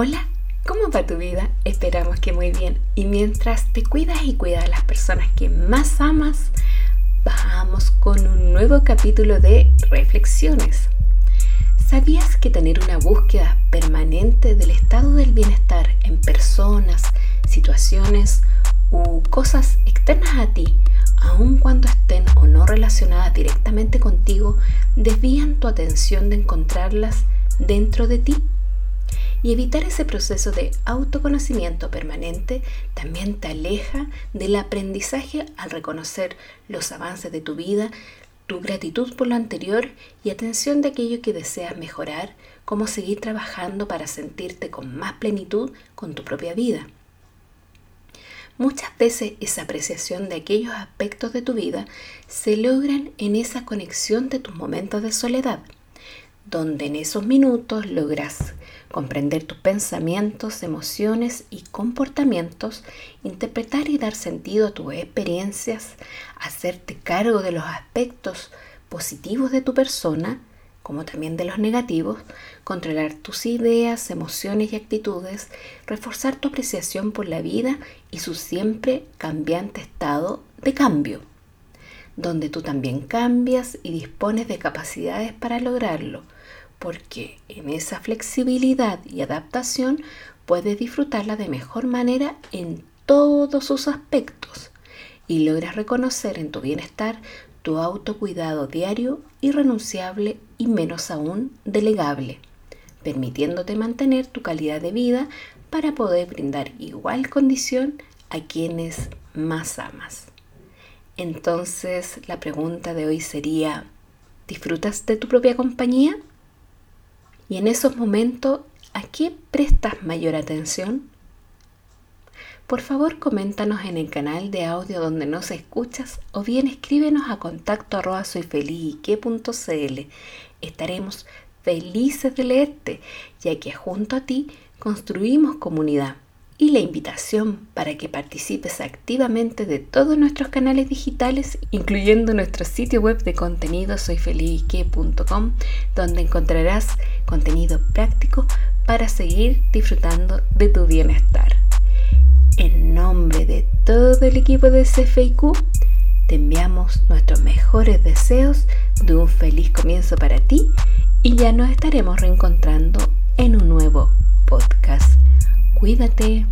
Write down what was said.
Hola, ¿cómo va tu vida? Esperamos que muy bien. Y mientras te cuidas y cuidas a las personas que más amas, vamos con un nuevo capítulo de Reflexiones. ¿Sabías que tener una búsqueda permanente del estado del bienestar en personas, situaciones u cosas externas a ti, aun cuando estén o no relacionadas directamente contigo, desvían tu atención de encontrarlas dentro de ti? Y evitar ese proceso de autoconocimiento permanente también te aleja del aprendizaje al reconocer los avances de tu vida, tu gratitud por lo anterior y atención de aquello que deseas mejorar, cómo seguir trabajando para sentirte con más plenitud con tu propia vida. Muchas veces esa apreciación de aquellos aspectos de tu vida se logran en esa conexión de tus momentos de soledad, donde en esos minutos logras comprender tus pensamientos, emociones y comportamientos, interpretar y dar sentido a tus experiencias, hacerte cargo de los aspectos positivos de tu persona, como también de los negativos, controlar tus ideas, emociones y actitudes, reforzar tu apreciación por la vida y su siempre cambiante estado de cambio, donde tú también cambias y dispones de capacidades para lograrlo porque en esa flexibilidad y adaptación puedes disfrutarla de mejor manera en todos sus aspectos y logras reconocer en tu bienestar tu autocuidado diario irrenunciable y menos aún delegable, permitiéndote mantener tu calidad de vida para poder brindar igual condición a quienes más amas. Entonces la pregunta de hoy sería, ¿disfrutas de tu propia compañía? Y en esos momentos, ¿a qué prestas mayor atención? Por favor, coméntanos en el canal de audio donde nos escuchas o bien escríbenos a contacto arroba Estaremos felices de leerte, ya que junto a ti construimos comunidad y la invitación para que participes activamente de todos nuestros canales digitales, incluyendo nuestro sitio web de contenido soyfelique.com, donde encontrarás contenido práctico para seguir disfrutando de tu bienestar. En nombre de todo el equipo de CFIQ, te enviamos nuestros mejores deseos de un feliz comienzo para ti y ya nos estaremos reencontrando en un nuevo podcast. Cuídate.